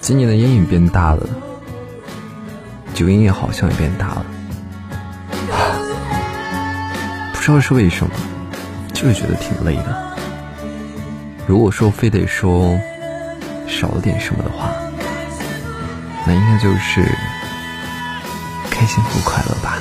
今年的阴影变大了，酒瘾也好像也变大了，不知道是为什么，就是觉得挺累的。如果说非得说少了点什么的话，那应该就是开心和快乐吧。